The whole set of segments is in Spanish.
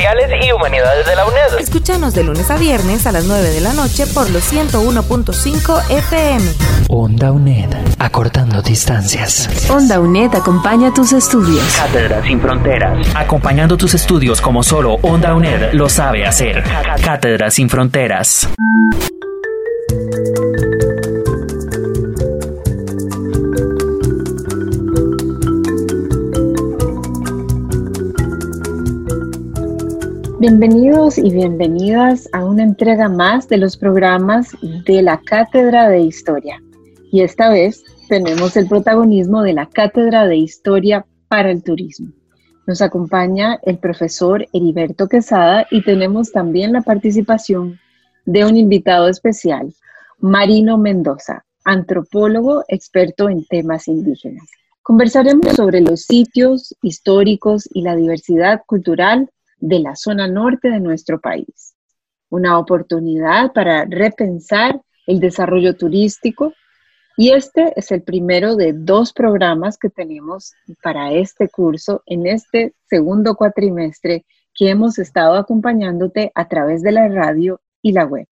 y Humanidades de la UNED. Escúchanos de lunes a viernes a las 9 de la noche por los 101.5 FM. Onda UNED. Acortando distancias. Onda UNED acompaña tus estudios. Cátedra sin fronteras. Acompañando tus estudios como solo Onda UNED lo sabe hacer. Cátedra sin fronteras. Bienvenidos y bienvenidas a una entrega más de los programas de la Cátedra de Historia. Y esta vez tenemos el protagonismo de la Cátedra de Historia para el Turismo. Nos acompaña el profesor Heriberto Quesada y tenemos también la participación de un invitado especial, Marino Mendoza, antropólogo experto en temas indígenas. Conversaremos sobre los sitios históricos y la diversidad cultural de la zona norte de nuestro país. Una oportunidad para repensar el desarrollo turístico y este es el primero de dos programas que tenemos para este curso en este segundo cuatrimestre que hemos estado acompañándote a través de la radio y la web.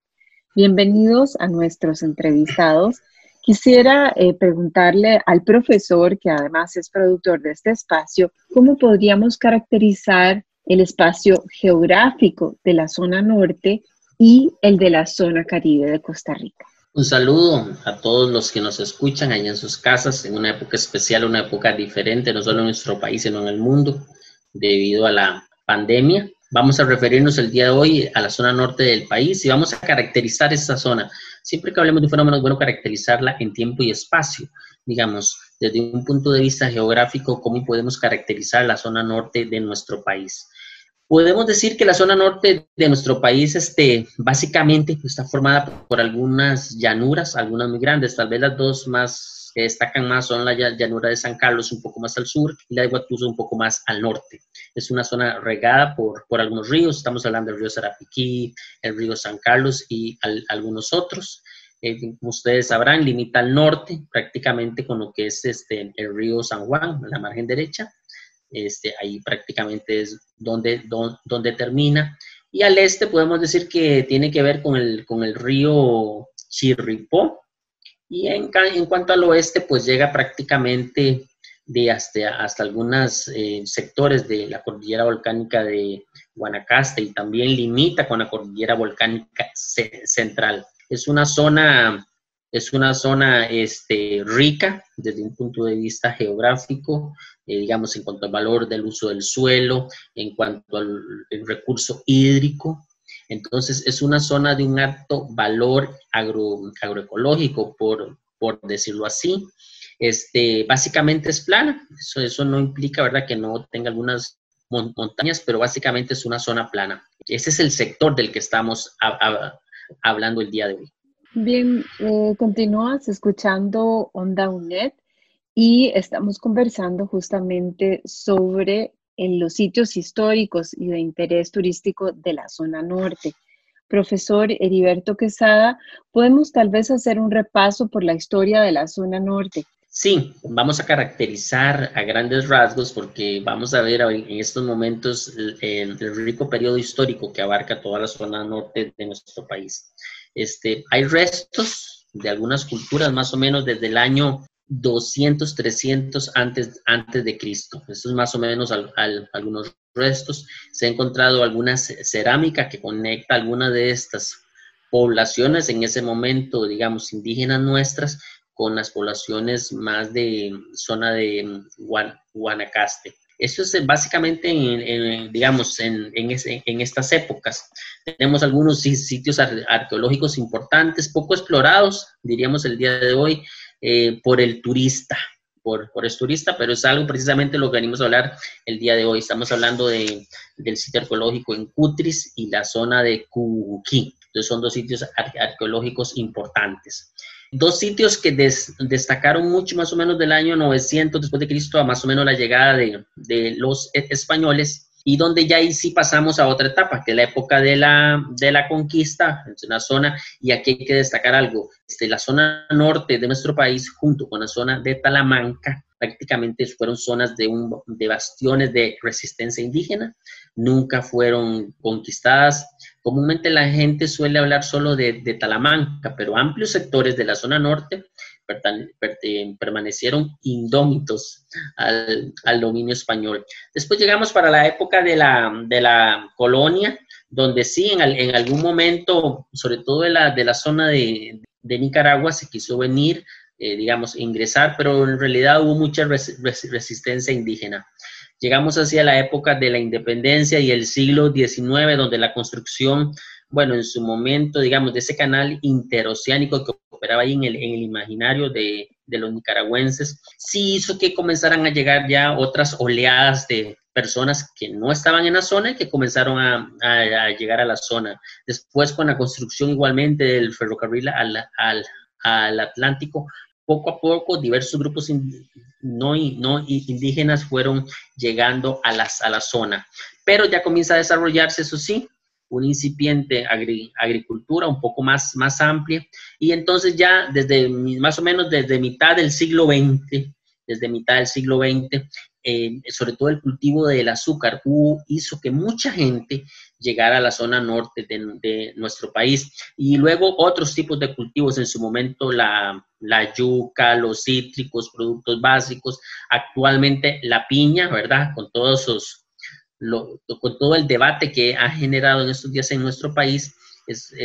Bienvenidos a nuestros entrevistados. Quisiera eh, preguntarle al profesor, que además es productor de este espacio, cómo podríamos caracterizar el espacio geográfico de la zona norte y el de la zona caribe de Costa Rica. Un saludo a todos los que nos escuchan allá en sus casas, en una época especial, una época diferente, no solo en nuestro país, sino en el mundo, debido a la pandemia. Vamos a referirnos el día de hoy a la zona norte del país y vamos a caracterizar esta zona. Siempre que hablemos de un fenómeno es bueno caracterizarla en tiempo y espacio. Digamos, desde un punto de vista geográfico, cómo podemos caracterizar la zona norte de nuestro país. Podemos decir que la zona norte de nuestro país, este, básicamente, está formada por algunas llanuras, algunas muy grandes, tal vez las dos más que destacan más son la llanura de San Carlos, un poco más al sur, y la de Guatuso, un poco más al norte. Es una zona regada por, por algunos ríos, estamos hablando del río Sarapiquí, el río San Carlos y algunos otros. Eh, como ustedes sabrán, limita al norte prácticamente con lo que es este, el río San Juan, en la margen derecha, este, ahí prácticamente es donde, donde, termina. Y al este podemos decir que tiene que ver con el, con el río Chirripó. Y en, en, cuanto al oeste, pues llega prácticamente de hasta, hasta algunos eh, sectores de la cordillera volcánica de Guanacaste y también limita con la cordillera volcánica central. Es una zona es una zona este, rica desde un punto de vista geográfico, eh, digamos, en cuanto al valor del uso del suelo, en cuanto al recurso hídrico. Entonces, es una zona de un alto valor agroecológico, por, por decirlo así. Este, básicamente es plana, eso, eso no implica, ¿verdad?, que no tenga algunas montañas, pero básicamente es una zona plana. Ese es el sector del que estamos hablando el día de hoy. Bien, eh, continúas escuchando Onda UNED y estamos conversando justamente sobre en los sitios históricos y de interés turístico de la zona norte. Profesor Heriberto Quesada, ¿podemos tal vez hacer un repaso por la historia de la zona norte? Sí, vamos a caracterizar a grandes rasgos porque vamos a ver en estos momentos el, el rico periodo histórico que abarca toda la zona norte de nuestro país. Este, hay restos de algunas culturas más o menos desde el año 200, 300 antes, antes de Cristo. Estos más o menos algunos restos. Se ha encontrado alguna cerámica que conecta algunas de estas poblaciones en ese momento, digamos, indígenas nuestras, con las poblaciones más de zona de Guanacaste. Eso es básicamente, en, digamos, en, en, estas épocas. Tenemos algunos sitios arqueológicos importantes, poco explorados, diríamos el día de hoy, eh, por el turista, por, por turista, pero es algo precisamente lo que venimos a hablar el día de hoy. Estamos hablando de, del sitio arqueológico en Cutris y la zona de Cuquí. Entonces son dos sitios arqueológicos importantes. Dos sitios que destacaron mucho más o menos del año 900 después de Cristo a más o menos la llegada de, los e-, españoles y donde ya ahí sí pasamos a otra etapa, que es la época de la, de la conquista, en una zona, y aquí hay que destacar algo, este, la zona norte de nuestro país, junto con la zona de Talamanca, prácticamente fueron zonas de, de bastiones de resistencia indígena, nunca fueron conquistadas. Comúnmente la gente suele hablar solo de, Talamanca, pero amplios sectores de la zona norte permanecieron indómitos al, dominio español. Después llegamos para la época de la, colonia, donde sí, en, algún momento, sobre todo de la, zona de, de Nicaragua, se quiso venir, eh, digamos, ingresar, pero en realidad hubo mucha resistencia indígena. Llegamos hacia la época de la independencia y el siglo XIX, donde la construcción bueno, en su momento, digamos, de ese canal interoceánico que operaba ahí en el, imaginario de, los nicaragüenses, sí hizo que comenzaran a llegar ya otras oleadas de personas que no estaban en la zona y que comenzaron a, llegar a la zona. Después, con la construcción igualmente del ferrocarril al Atlántico, poco a poco diversos grupos no, no indígenas fueron llegando a, las, a la zona. Pero ya comienza a desarrollarse, eso sí, una incipiente agricultura un poco más, más amplia. Y entonces ya desde más o menos desde mitad del siglo XX, desde mitad del siglo XX, eh, sobre todo el cultivo del azúcar, hizo que mucha gente llegara a la zona norte de, nuestro país. Y luego otros tipos de cultivos, en su momento la, la yuca, los cítricos, productos básicos, actualmente la piña, ¿verdad? Con todos con todo el debate que ha generado en estos días en nuestro país,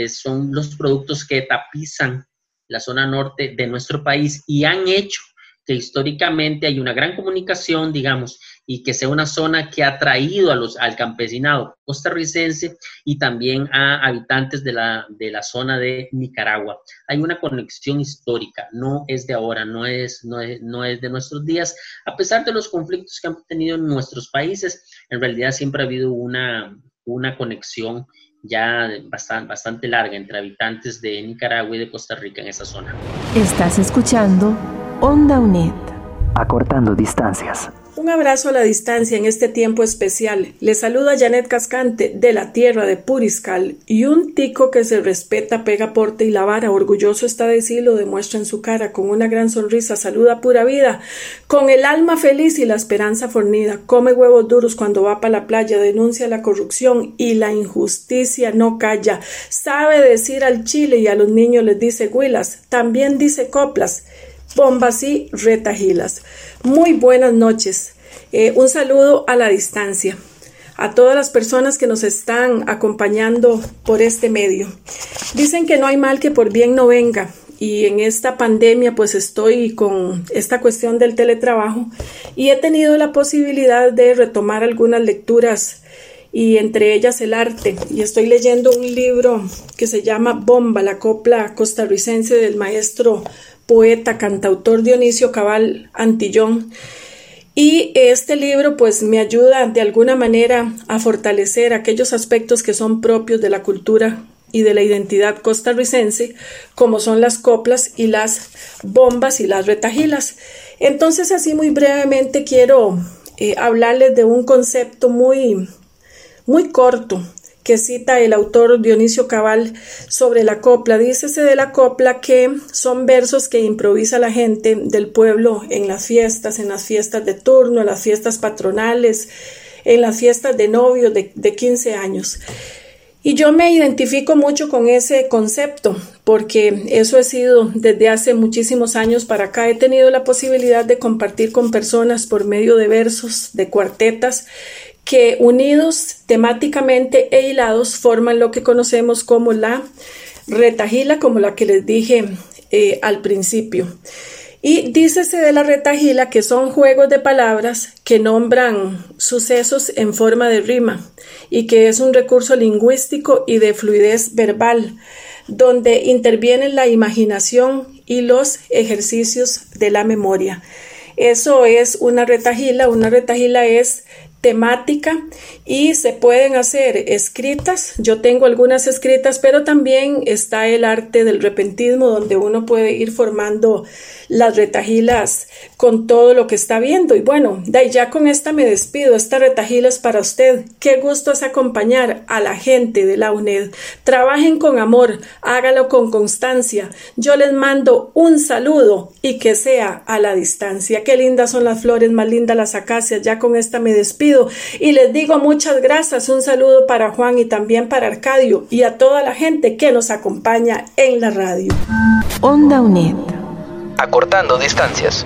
son los productos que tapizan la zona norte de nuestro país y han hecho que históricamente hay una gran comunicación, digamos, y que sea una zona que ha traído a los, al campesinado costarricense y también a habitantes de la, de la zona de Nicaragua. Hay una conexión histórica, no es de ahora, no es, no es, no es de nuestros días, a pesar de los conflictos que han tenido en nuestros países, en realidad siempre ha habido una, una conexión ya bastante, bastante larga entre habitantes de Nicaragua y de Costa Rica en esa zona. Estás escuchando Onda UNED. Acortando distancias. Un abrazo a la distancia en este tiempo especial. Le saluda Janet Cascante de la tierra de Puriscal y un tico que se respeta, pega porte y la vara. Orgulloso está de sí, lo demuestra en su cara con una gran sonrisa. Saluda pura vida, con el alma feliz y la esperanza fornida. Come huevos duros cuando va para la playa, denuncia la corrupción y la injusticia no calla. Sabe decir al chile y a los niños les dice huilas. También dice coplas bombas y retajilas. Muy buenas noches. Eh, un saludo a la distancia a todas las personas que nos están acompañando por este medio. Dicen que no hay mal que por bien no venga y en esta pandemia pues estoy con esta cuestión del teletrabajo y he tenido la posibilidad de retomar algunas lecturas y entre ellas el arte y estoy leyendo un libro que se llama Bomba, la copla costarricense del maestro poeta, cantautor Dionisio Cabal Antillón. Y este libro pues me ayuda de alguna manera a fortalecer aquellos aspectos que son propios de la cultura y de la identidad costarricense, como son las coplas y las bombas y las retajilas. Entonces así muy brevemente quiero eh, hablarles de un concepto muy, muy corto que cita el autor Dionisio Cabal sobre la copla. Dícese de la copla que son versos que improvisa la gente del pueblo en las fiestas, en las fiestas de turno, en las fiestas patronales, en las fiestas de novio de, de 15 años. Y yo me identifico mucho con ese concepto, porque eso he sido desde hace muchísimos años para acá. He tenido la posibilidad de compartir con personas por medio de versos, de cuartetas, que unidos temáticamente e hilados forman lo que conocemos como la retajila, como la que les dije eh, al principio. Y dícese de la retajila que son juegos de palabras que nombran sucesos en forma de rima y que es un recurso lingüístico y de fluidez verbal, donde intervienen la imaginación y los ejercicios de la memoria. Eso es una retajila. Una retajila es temática y se pueden hacer escritas. Yo tengo algunas escritas, pero también está el arte del repentismo donde uno puede ir formando las retajilas con todo lo que está viendo. Y bueno, ya con esta me despido. Esta retajila es para usted. Qué gusto es acompañar a la gente de la UNED. Trabajen con amor, hágalo con constancia. Yo les mando un saludo y que sea a la distancia. Qué lindas son las flores, más lindas las acacias. Ya con esta me despido y les digo muchas gracias. Un saludo para Juan y también para Arcadio y a toda la gente que nos acompaña en la radio. Onda UNED. Acortando distancias.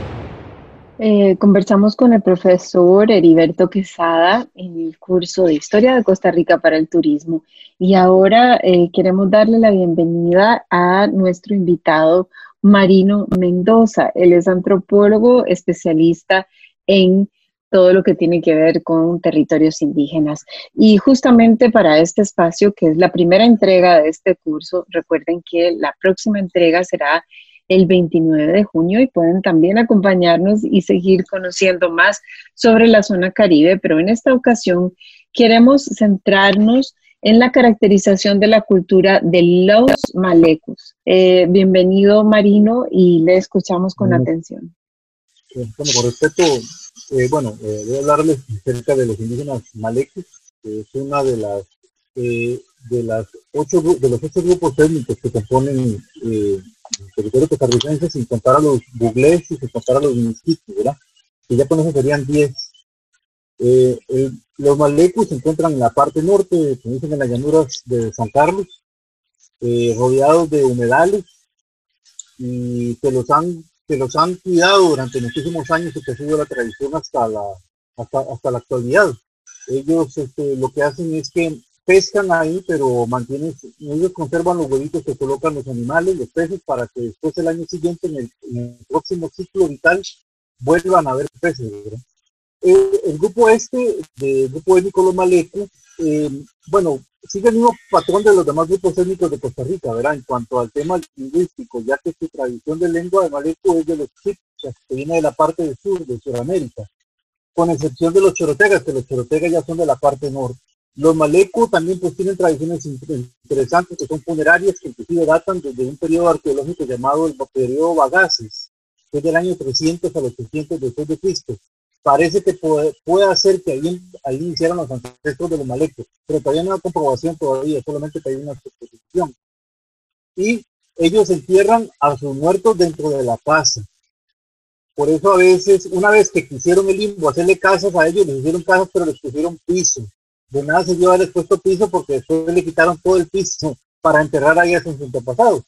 Eh, conversamos con el profesor Heriberto Quesada en el curso de Historia de Costa Rica para el Turismo. Y ahora eh, queremos darle la bienvenida a nuestro invitado Marino Mendoza. Él es antropólogo especialista en todo lo que tiene que ver con territorios indígenas. Y justamente para este espacio, que es la primera entrega de este curso, recuerden que la próxima entrega será el 29 de junio y pueden también acompañarnos y seguir conociendo más sobre la zona caribe, pero en esta ocasión queremos centrarnos en la caracterización de la cultura de los malecos. Eh, bienvenido Marino y le escuchamos con atención. Bueno, con respecto eh, bueno, eh, voy a hablarles acerca de los indígenas malecos, que es una de las eh, de las ocho de los ocho grupos étnicos que componen el territorio costarricense sin contar a los buglés y sin contar a los misquitos, ¿verdad? Que ya con eso serían diez. los malecos se encuentran en la parte norte, como dicen en las llanuras de San Carlos, rodeados de humedales y que los han que los han cuidado durante muchísimos años y que ha sido la tradición hasta la, hasta, la actualidad. Ellos este, lo que hacen es que pescan ahí, pero mantienen, ellos conservan los huevitos que colocan los animales, los peces, para que después el año siguiente, en el, próximo ciclo vital, vuelvan a haber peces. Eh, el grupo este, del grupo étnico Los Malecos, eh, bueno, sigue el mismo patrón de los demás grupos étnicos de Costa Rica, ¿verdad? En cuanto al tema lingüístico, ya que su tradición de lengua de Maleco es de los chicas, que viene de la parte del sur, de Sudamérica, con excepción de los chorotegas, que los chorotegas ya son de la parte norte. Los malecos también pues tienen tradiciones interesantes que son funerarias que inclusive datan desde un periodo arqueológico llamado el periodo Bagaces, que es del año 300 a los 300 después de Cristo parece que puede, puede ser que ahí, ahí los ancestros de los malecos, pero todavía no hay comprobación todavía, solamente que hay una suposición. Y ellos entierran a sus muertos dentro de la casa. Por eso a veces, una vez que quisieron el limbo hacerle casas a ellos, les hicieron casas, pero les pusieron piso. De nada se dio haberles puesto piso porque después le quitaron todo el piso para enterrar ahí a sus antepasados.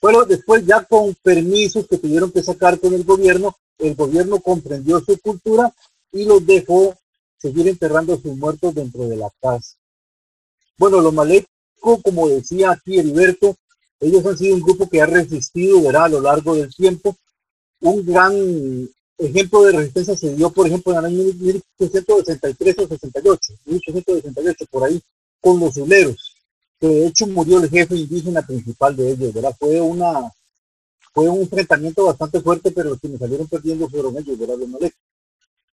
Bueno, después ya con permisos que tuvieron que sacar con el gobierno, el gobierno comprendió su cultura y los dejó seguir enterrando a sus muertos dentro de la casa. Bueno, los malecos, como decía aquí Heriberto, ellos han sido un grupo que ha resistido verá, a lo largo del tiempo. Un gran ejemplo de resistencia se dio, por ejemplo, en el año 1863 o 68, 1868, por ahí, con los zuleros, que de hecho murió el jefe indígena principal de ellos, ¿verdad? Fue una fue un enfrentamiento bastante fuerte, pero los que me salieron perdiendo fueron ellos, ¿verdad? Los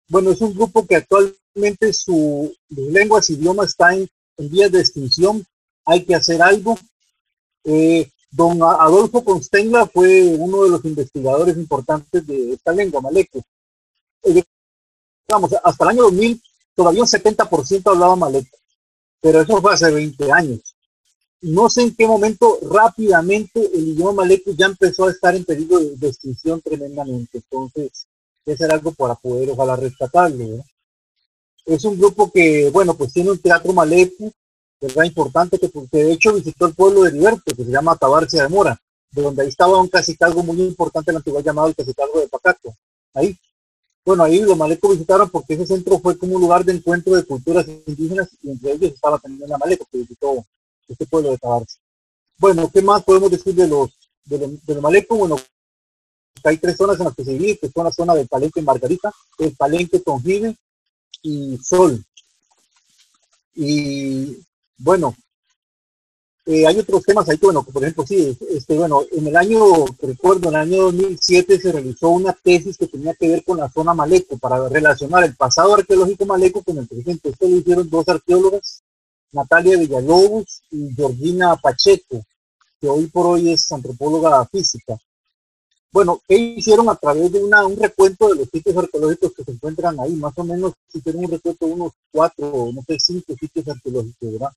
Bueno, es un grupo que actualmente su, lengua, su idioma está en, vías de extinción. Hay que hacer algo. Eh, don Adolfo Constengla fue uno de los investigadores importantes de esta lengua, maleco. Eh, vamos, hasta el año 2000 todavía un 70% hablaba maleco, pero eso fue hace 20 años no sé en qué momento rápidamente el idioma maleco ya empezó a estar en peligro de, extinción tremendamente. Entonces, es algo para poder ojalá rescatarlo. Es un grupo que, bueno, pues tiene un teatro maleco, ¿verdad? Importante que, de hecho visitó el pueblo de Liberto, que se llama Tabarcia de Mora, de donde ahí estaba un cacicalgo muy importante en la antigüedad llamado el cacicalgo de Pacato. Ahí. Bueno, ahí los malecos visitaron porque ese centro fue como un lugar de encuentro de culturas indígenas y entre ellos estaba también la Maleco que visitó este pueblo de. Bueno, ¿qué más podemos decir de los de, los, Maleco? Bueno, hay tres zonas en las que se divide, que son la zona del Palenque Margarita, el Palenque Tonjive y Sol. Y bueno, eh, hay otros temas ahí bueno, por ejemplo, sí, este, bueno, en el año, recuerdo, en el año 2007 se realizó una tesis que tenía que ver con la zona Maleco, para relacionar el pasado arqueológico Maleco con el presente. Esto lo hicieron dos arqueólogas, Natalia Villalobos y Georgina Pacheco, que hoy por hoy es antropóloga física. Bueno, ¿qué hicieron a través de un recuento de los sitios arqueológicos que se encuentran ahí? Más o menos hicieron un recuento unos cuatro, no sé, cinco sitios arqueológicos, ¿verdad?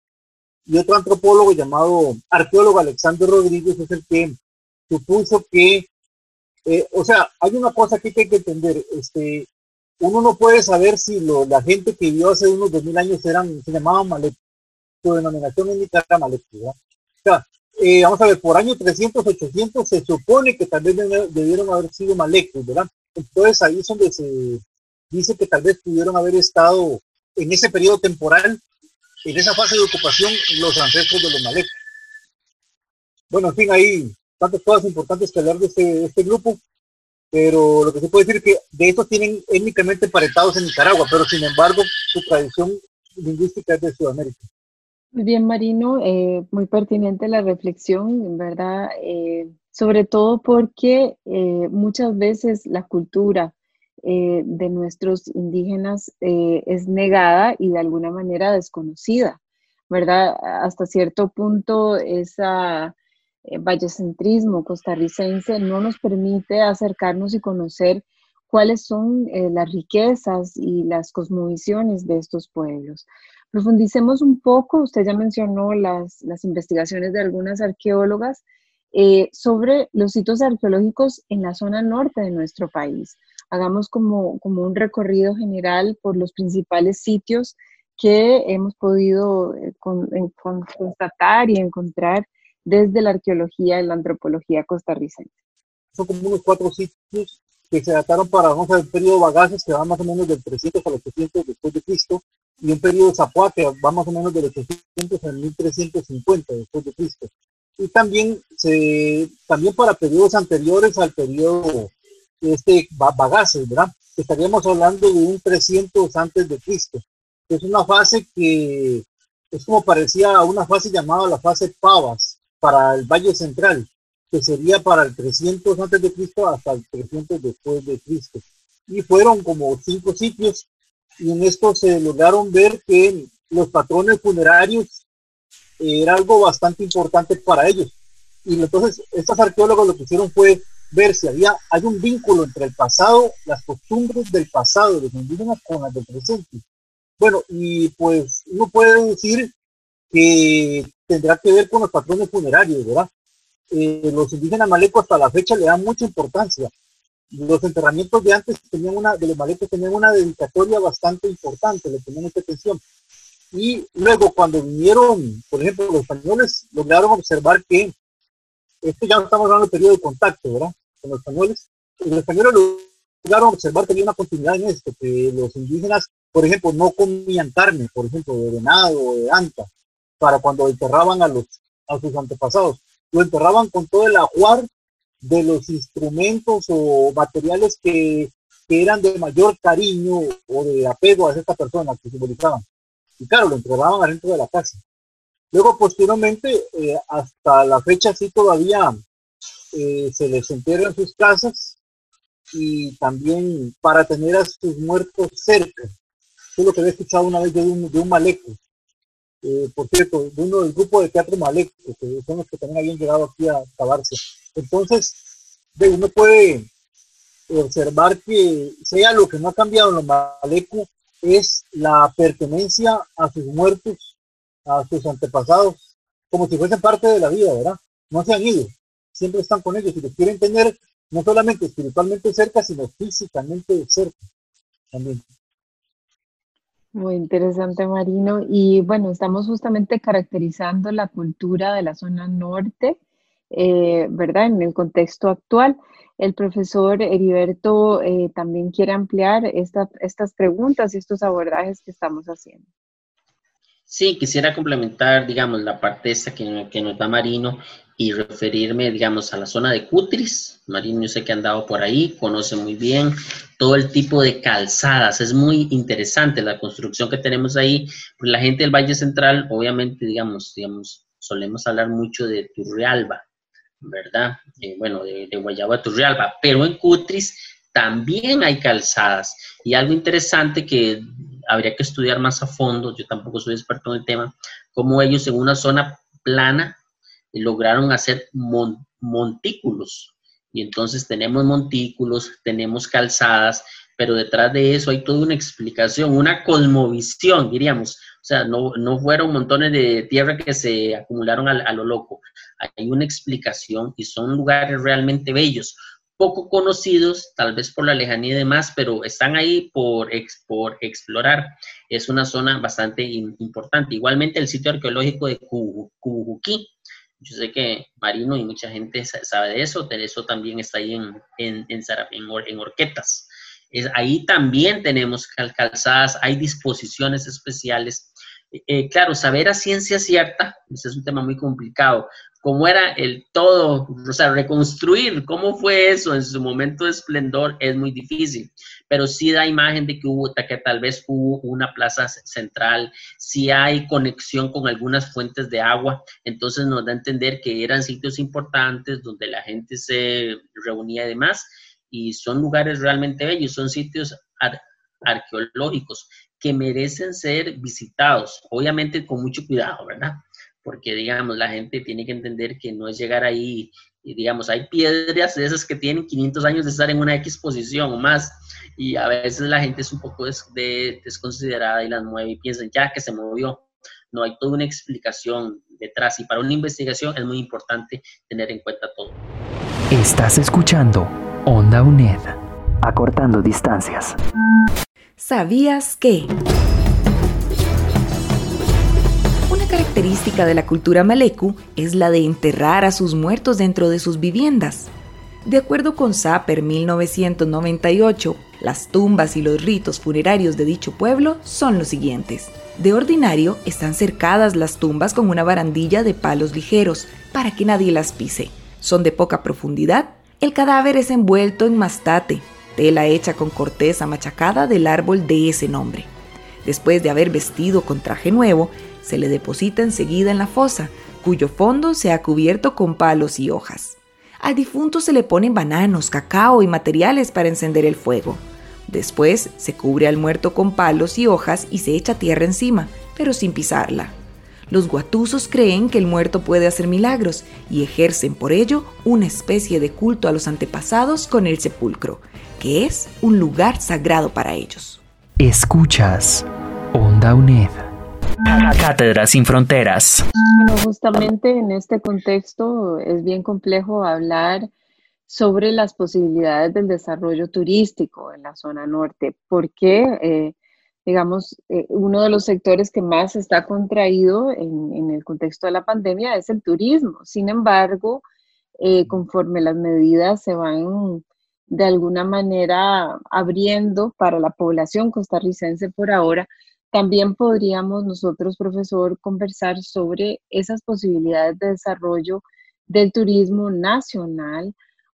Y otro antropólogo llamado arqueólogo Alexander Rodríguez es el que supuso que, eh, o sea, hay una cosa que hay que entender, este, uno no puede saber si la gente que vivió hace unos 2000 años eran, se llamaban su denominación Malek, ¿verdad? O sea, eh, vamos a ver, por año 300, 800 se supone que tal vez debieron haber sido malecos, ¿verdad? Entonces ahí es donde se dice que tal vez pudieron haber estado en ese periodo temporal, en esa fase de ocupación, los ancestros de los malecos. Bueno, en fin, hay tantas cosas importantes que hablar de este, este grupo, pero lo que se puede decir es que de estos tienen étnicamente parentados en Nicaragua, pero sin embargo su tradición lingüística es de Sudamérica. Muy bien, Marino, eh, muy pertinente la reflexión, ¿verdad? Eh, sobre todo porque eh, muchas veces la cultura de nuestros indígenas es negada y de alguna manera desconocida, ¿verdad? Hasta cierto punto esa vallecentrismo costarricense no nos permite acercarnos y conocer cuáles son las riquezas y las cosmovisiones de estos pueblos. Profundicemos un poco, usted ya mencionó las, las investigaciones de algunas arqueólogas eh, sobre los sitios arqueológicos en la zona norte de nuestro país. Hagamos como, como un recorrido general por los principales sitios que hemos podido eh, constatar y encontrar desde la arqueología y la antropología costarricense. Son como unos cuatro sitios que se dataron para, vamos a ver, el periodo Bagaces, que va más o menos del 300 al 800 después de Cristo, y un periodo Zapua que va más o menos del 800 al 1350 después de Cristo. Y también, se, también para periodos anteriores al periodo este Bagaces, ¿verdad? Estaríamos hablando de un 300 antes de Cristo. Es una fase que es como parecía una fase llamada la fase Pavas para el Valle Central, que sería para el 300 antes de Cristo hasta el 300 después de Cristo. Y fueron como cinco sitios y en esto se lograron ver que los patrones funerarios era algo bastante importante para ellos. Y entonces estos arqueólogos lo que hicieron fue ver si había, hay un vínculo entre el pasado, las costumbres del pasado de los indígenas con las del presente. Bueno, y pues uno puede decir que tendrá que ver con los patrones funerarios, ¿verdad? Eh, los indígenas malecos hasta la fecha le dan mucha importancia los enterramientos de antes tenían una, de los maletes tenían una dedicatoria bastante importante, le tenían mucha atención. Y luego cuando vinieron, por ejemplo, los españoles lograron observar que, esto ya estamos hablando del periodo de contacto, ¿verdad? Con los españoles, los españoles lograron observar que había una continuidad en esto, que los indígenas, por ejemplo, no comían carne, por ejemplo, de venado o de anta, para cuando enterraban a, los, a sus antepasados. Lo enterraban con todo el ajuar de los instrumentos o materiales que, eran de mayor cariño o de apego a esta persona que simbolizaban. Y claro, lo entregaban adentro de la casa. Luego, posteriormente, eh, hasta la fecha sí todavía eh, se les entierra en sus casas y también para tener a sus muertos cerca. Eso es lo que había escuchado una vez de un, de un maleco. Eh, por cierto, de uno del grupo de teatro maleco, que son los que también habían llegado aquí a acabarse. Entonces, uno puede observar que sea lo que no ha cambiado en los malecos es la pertenencia a sus muertos, a sus antepasados, como si fuesen parte de la vida, ¿verdad? No se han ido, siempre están con ellos y los quieren tener no solamente espiritualmente cerca, sino físicamente cerca también. Muy interesante, Marino. Y bueno, estamos justamente caracterizando la cultura de la zona norte eh, ¿verdad? En el contexto actual. El profesor Heriberto eh, también quiere ampliar estas preguntas y estos abordajes que estamos haciendo. Sí, quisiera complementar, digamos, la parte esta que, que nos da Marino y referirme, digamos, a la zona de Cutris. Marino, yo sé que ha andado por ahí, conoce muy bien todo el tipo de calzadas. Es muy interesante la construcción que tenemos ahí. Pues la gente del Valle Central, obviamente, digamos, digamos, solemos hablar mucho de Turrialba, ¿verdad? Eh, bueno, de, de Guayaba a pero en Cutris también hay calzadas. Y algo interesante que habría que estudiar más a fondo, yo tampoco soy experto en el tema, cómo ellos en una zona plana lograron hacer montículos. Y entonces tenemos montículos, tenemos calzadas, pero detrás de eso hay toda una explicación, una cosmovisión, diríamos. O sea, no, no fueron montones de tierra que se acumularon a, lo loco. Hay una explicación y son lugares realmente bellos poco conocidos, tal vez por la lejanía y demás, pero están ahí por, por explorar. Es una zona bastante importante. Igualmente el sitio arqueológico de Cujuquí. Yo sé que Marino y mucha gente sabe de eso, pero eso también está ahí en, en, en, en Orquetas. Es, ahí también tenemos calzadas, hay disposiciones especiales. Eh, claro, saber a ciencia cierta, ese es un tema muy complicado, cómo era el todo, o sea, reconstruir cómo fue eso en su momento de esplendor es muy difícil, pero sí da imagen de que hubo, que tal vez hubo una plaza central, sí hay conexión con algunas fuentes de agua, entonces nos da a entender que eran sitios importantes donde la gente se reunía y demás, y son lugares realmente bellos, son sitios arqueológicos que merecen ser visitados, obviamente con mucho cuidado, ¿verdad? porque digamos, la gente tiene que entender que no es llegar ahí y digamos, hay piedras de esas que tienen 500 años de estar en una X posición o más, y a veces la gente es un poco desconsiderada y las mueve y piensan ya que se movió. No hay toda una explicación detrás y para una investigación es muy importante tener en cuenta todo. Estás escuchando Onda UNED, acortando distancias. ¿Sabías que? característica de la cultura malecu es la de enterrar a sus muertos dentro de sus viviendas. De acuerdo con Saper 1998, las tumbas y los ritos funerarios de dicho pueblo son los siguientes. De ordinario, están cercadas las tumbas con una barandilla de palos ligeros para que nadie las pise. Son de poca profundidad. El cadáver es envuelto en mastate, tela hecha con corteza machacada del árbol de ese nombre. Después de haber vestido con traje nuevo, se le deposita enseguida en la fosa, cuyo fondo se ha cubierto con palos y hojas. Al difunto se le ponen bananos, cacao y materiales para encender el fuego. Después se cubre al muerto con palos y hojas y se echa tierra encima, pero sin pisarla. Los guatusos creen que el muerto puede hacer milagros y ejercen por ello una especie de culto a los antepasados con el sepulcro, que es un lugar sagrado para ellos. Escuchas Onda UNED. Cátedra sin fronteras. Bueno, justamente en este contexto es bien complejo hablar sobre las posibilidades del desarrollo turístico en la zona norte, porque, eh, digamos, eh, uno de los sectores que más está contraído en, el contexto de la pandemia es el turismo. Sin embargo, eh, conforme las medidas se van de alguna manera abriendo para la población costarricense por ahora, también podríamos nosotros, profesor, conversar sobre esas posibilidades de desarrollo del turismo nacional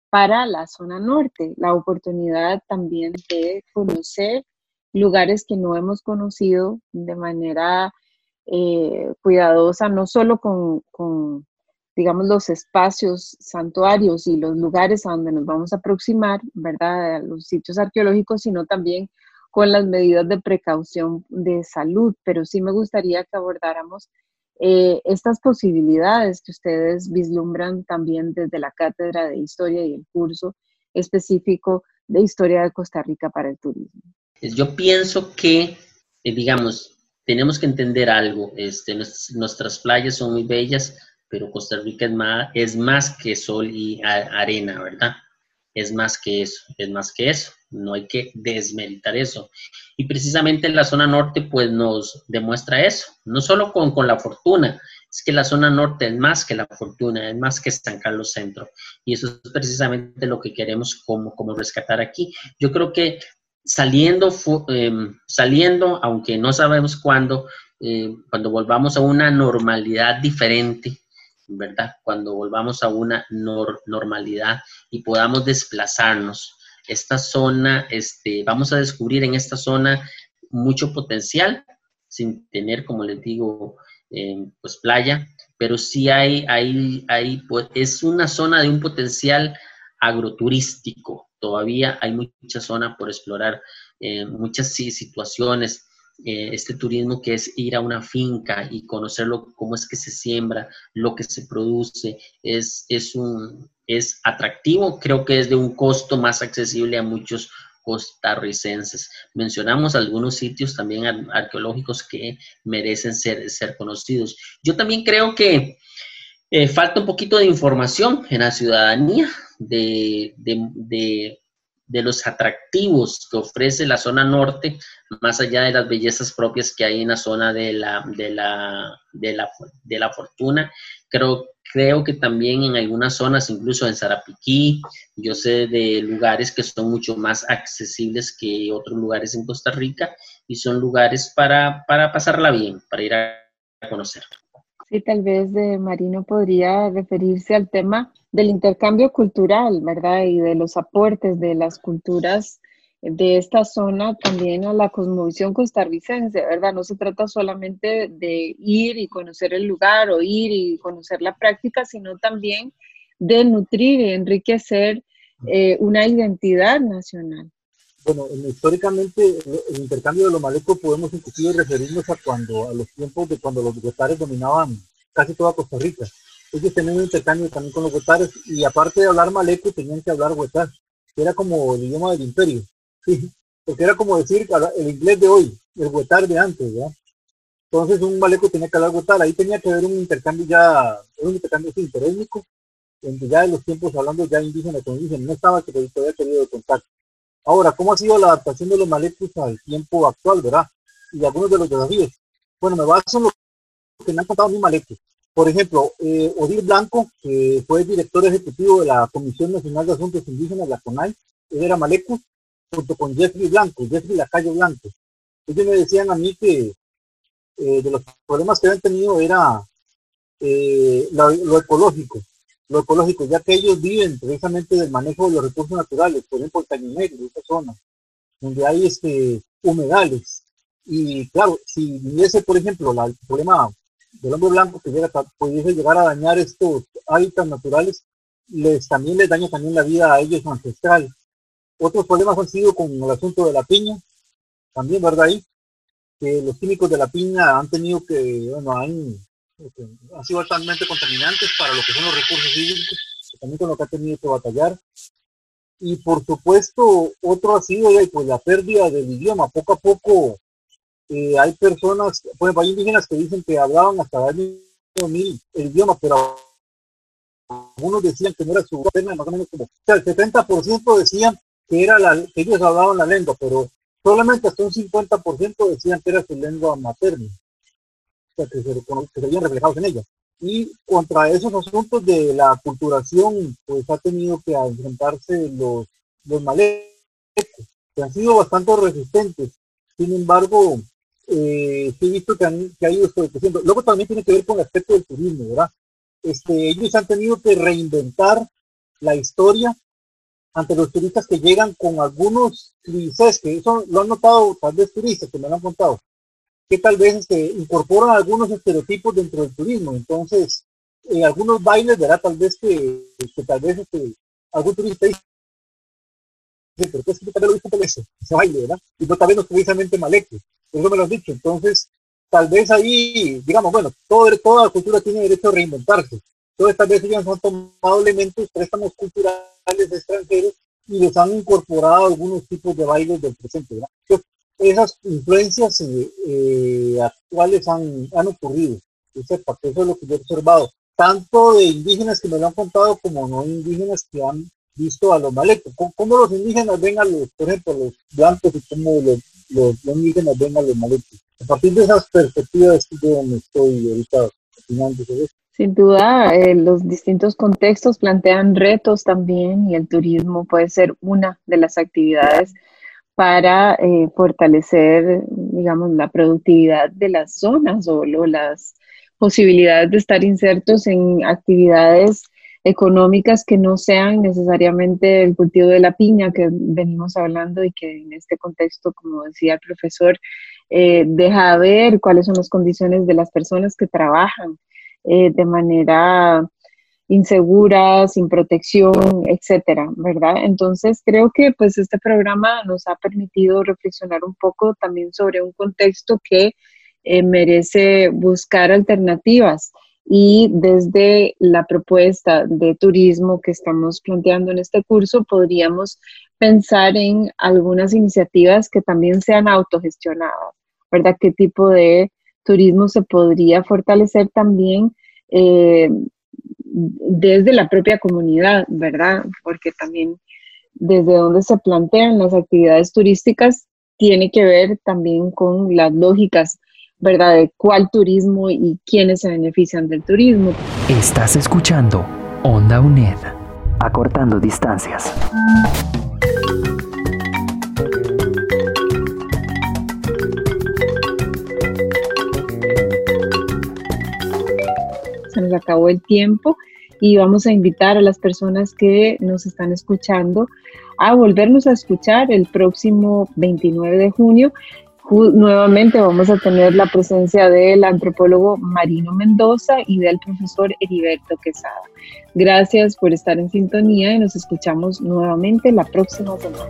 para la zona norte, la oportunidad también de conocer lugares que no hemos conocido de manera eh, cuidadosa, no solo con, con, digamos, los espacios santuarios y los lugares a donde nos vamos a aproximar, ¿verdad? A los sitios arqueológicos, sino también con las medidas de precaución de salud, pero sí me gustaría que abordáramos eh, estas posibilidades que ustedes vislumbran también desde la cátedra de historia y el curso específico de historia de Costa Rica para el turismo. Yo pienso que, eh, digamos, tenemos que entender algo. Este, nuestras playas son muy bellas, pero Costa Rica es más que sol y arena, ¿verdad? Es más que eso, es más que eso no hay que desmeritar eso. Y precisamente la zona norte pues nos demuestra eso, no solo con, con, la fortuna, es que la zona norte es más que la fortuna, es más que San Carlos Centro. Y eso es precisamente lo que queremos como, como rescatar aquí. Yo creo que saliendo, em, saliendo, aunque no sabemos cuándo, eh, cuando volvamos a una normalidad diferente, ¿verdad? Cuando volvamos a una normalidad y podamos desplazarnos esta zona, este, vamos a descubrir en esta zona mucho potencial sin tener, como les digo, eh, pues playa, pero sí hay, hay, hay, pues, es una zona de un potencial agroturístico. Todavía hay mucha zona por explorar, eh, muchas situaciones. Eh, este turismo que es ir a una finca y conocerlo, cómo es que se siembra, lo que se produce, es, es, un, es atractivo, creo que es de un costo más accesible a muchos costarricenses. Mencionamos algunos sitios también arqueológicos que merecen ser, ser conocidos. Yo también creo que eh, falta un poquito de información en la ciudadanía de, de, los atractivos que ofrece la zona norte, más allá de las bellezas propias que hay en la zona de la, de la, de la, de la fortuna. Creo Creo que también en algunas zonas, incluso en Sarapiquí, yo sé de lugares que son mucho más accesibles que otros lugares en Costa Rica y son lugares para, para pasarla bien, para ir a conocer. Sí, tal vez de eh, Marino podría referirse al tema del intercambio cultural, ¿verdad? Y de los aportes de las culturas de esta zona también a la cosmovisión costarricense, ¿verdad? No se trata solamente de ir y conocer el lugar o ir y conocer la práctica, sino también de nutrir y enriquecer eh, una identidad nacional. Bueno, históricamente el intercambio de los malecos podemos inclusive referirnos a cuando a los tiempos de cuando los guetares dominaban casi toda Costa Rica. Ellos tenían un intercambio también con los guetares y aparte de hablar maleco tenían que hablar huetar, que era como el idioma del imperio. porque era como decir el inglés de hoy, el huetar de antes. Entonces un maleco tenía que hablar huetar, ahí tenía que haber un intercambio ya, un intercambio interétnico, donde ya de los tiempos hablando ya indígena con indígena, no estaba que todavía tenido contacto. Ahora, ¿cómo ha sido la adaptación de los malecos al tiempo actual, verdad? Y algunos de los desafíos. Bueno, me baso en lo que me han contado mis malecos. Por ejemplo, eh, Odil Blanco, que fue director ejecutivo de la Comisión Nacional de Asuntos Indígenas, la CONAI, él era maleco, junto con Jeffrey Blanco, Jeffrey Lacayo Blanco. Ellos me decían a mí que eh, de los problemas que habían tenido era eh, lo, ecológico, lo ecológico, ya que ellos viven precisamente del manejo de los recursos naturales, por ejemplo, el Caño Negro, esa zona, donde hay este, humedales. Y claro, si viniese, por ejemplo, el problema del hombre blanco que llega, pudiese llegar a dañar estos hábitats naturales, les también les daña también la vida a ellos ancestral. Otros problemas han sido con el asunto de la piña, también, ¿verdad? Ahí, que los químicos de la piña han tenido que, bueno, han, han sido altamente contaminantes para lo que son los recursos hídricos, también con lo que ha tenido que batallar. Y por supuesto, otro ha sido pues, la pérdida del idioma. Poco a poco eh, hay personas, por ejemplo, hay indígenas que dicen que hablaban hasta el año 2000 el idioma, pero algunos decían que no era su tema, más o menos como, o sea, el 70% decían que era la, que ellos hablaban la lengua, pero solamente hasta un 50% decían que era su lengua materna, o sea, que se, que veían reflejados en ella. Y contra esos asuntos de la culturación, pues ha tenido que enfrentarse los, los malecos, que han sido bastante resistentes. Sin embargo, eh, he visto que, han, que ha ido creciendo. Luego también tiene que ver con el aspecto del turismo, ¿verdad? Este, ellos han tenido que reinventar la historia ante los turistas que llegan con algunos clichés, que eso lo han notado tal vez turistas que me lo han contado, que tal vez este, incorporan algunos estereotipos dentro del turismo. Entonces, en algunos bailes, ¿verdad? Tal vez que, tal vez este, algún turista dice, pero es que tal lo visto por ese, ese baile, ¿verdad? Y no tal vez no precisamente maleco, eso me lo has dicho. Entonces, tal vez ahí, digamos, bueno, todo, toda cultura tiene derecho a reinventarse. Entonces, tal vez ellos han tomado elementos, préstamos culturales extranjeros y les han incorporado algunos tipos de bailes del presente. esas influencias eh, eh, actuales han, han ocurrido. Sepa eso es lo que yo he observado, tanto de indígenas que me lo han contado como no indígenas que han visto a los malecos. ¿Cómo, los indígenas ven a los, por ejemplo, los blancos y cómo los, los, indígenas ven a los malecos? A partir de esas perspectivas es donde estoy ahorita opinando sobre eso. Sin duda, eh, los distintos contextos plantean retos también y el turismo puede ser una de las actividades para eh, fortalecer, digamos, la productividad de las zonas o las posibilidades de estar insertos en actividades económicas que no sean necesariamente el cultivo de la piña que venimos hablando y que en este contexto, como decía el profesor, eh, deja ver cuáles son las condiciones de las personas que trabajan eh, de manera insegura, sin protección, etcétera, ¿verdad? Entonces creo que pues este programa nos ha permitido reflexionar un poco también sobre un contexto que eh, merece buscar alternativas y desde la propuesta de turismo que estamos planteando en este curso podríamos pensar en algunas iniciativas que también sean autogestionadas, ¿verdad? ¿Qué tipo de turismo se podría fortalecer también eh, desde la propia comunidad, ¿verdad? Porque también desde donde se plantean las actividades turísticas tiene que ver también con las lógicas, ¿verdad? De cuál turismo y quiénes se benefician del turismo. Estás escuchando Onda UNED, acortando distancias. Se nos acabó el tiempo y vamos a invitar a las personas que nos están escuchando a volvernos a escuchar el próximo 29 de junio. Nuevamente vamos a tener la presencia del antropólogo Marino Mendoza y del profesor Heriberto Quesada. Gracias por estar en sintonía y nos escuchamos nuevamente la próxima semana.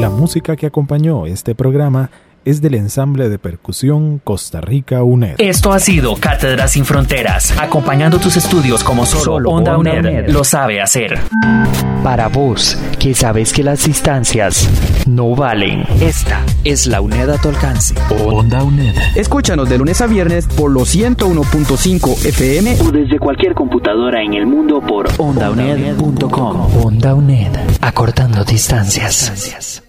La música que acompañó este programa es del ensamble de percusión Costa Rica UNED. Esto ha sido Cátedra sin Fronteras, acompañando tus estudios como solo, Onda, UNED, lo sabe hacer. Para vos, que sabes que las distancias no valen, esta es la UNED a tu alcance. Onda UNED. Escúchanos de lunes a viernes por los 101.5 FM o desde cualquier computadora en el mundo por ondauned.com. Onda UNED, acortando distancias.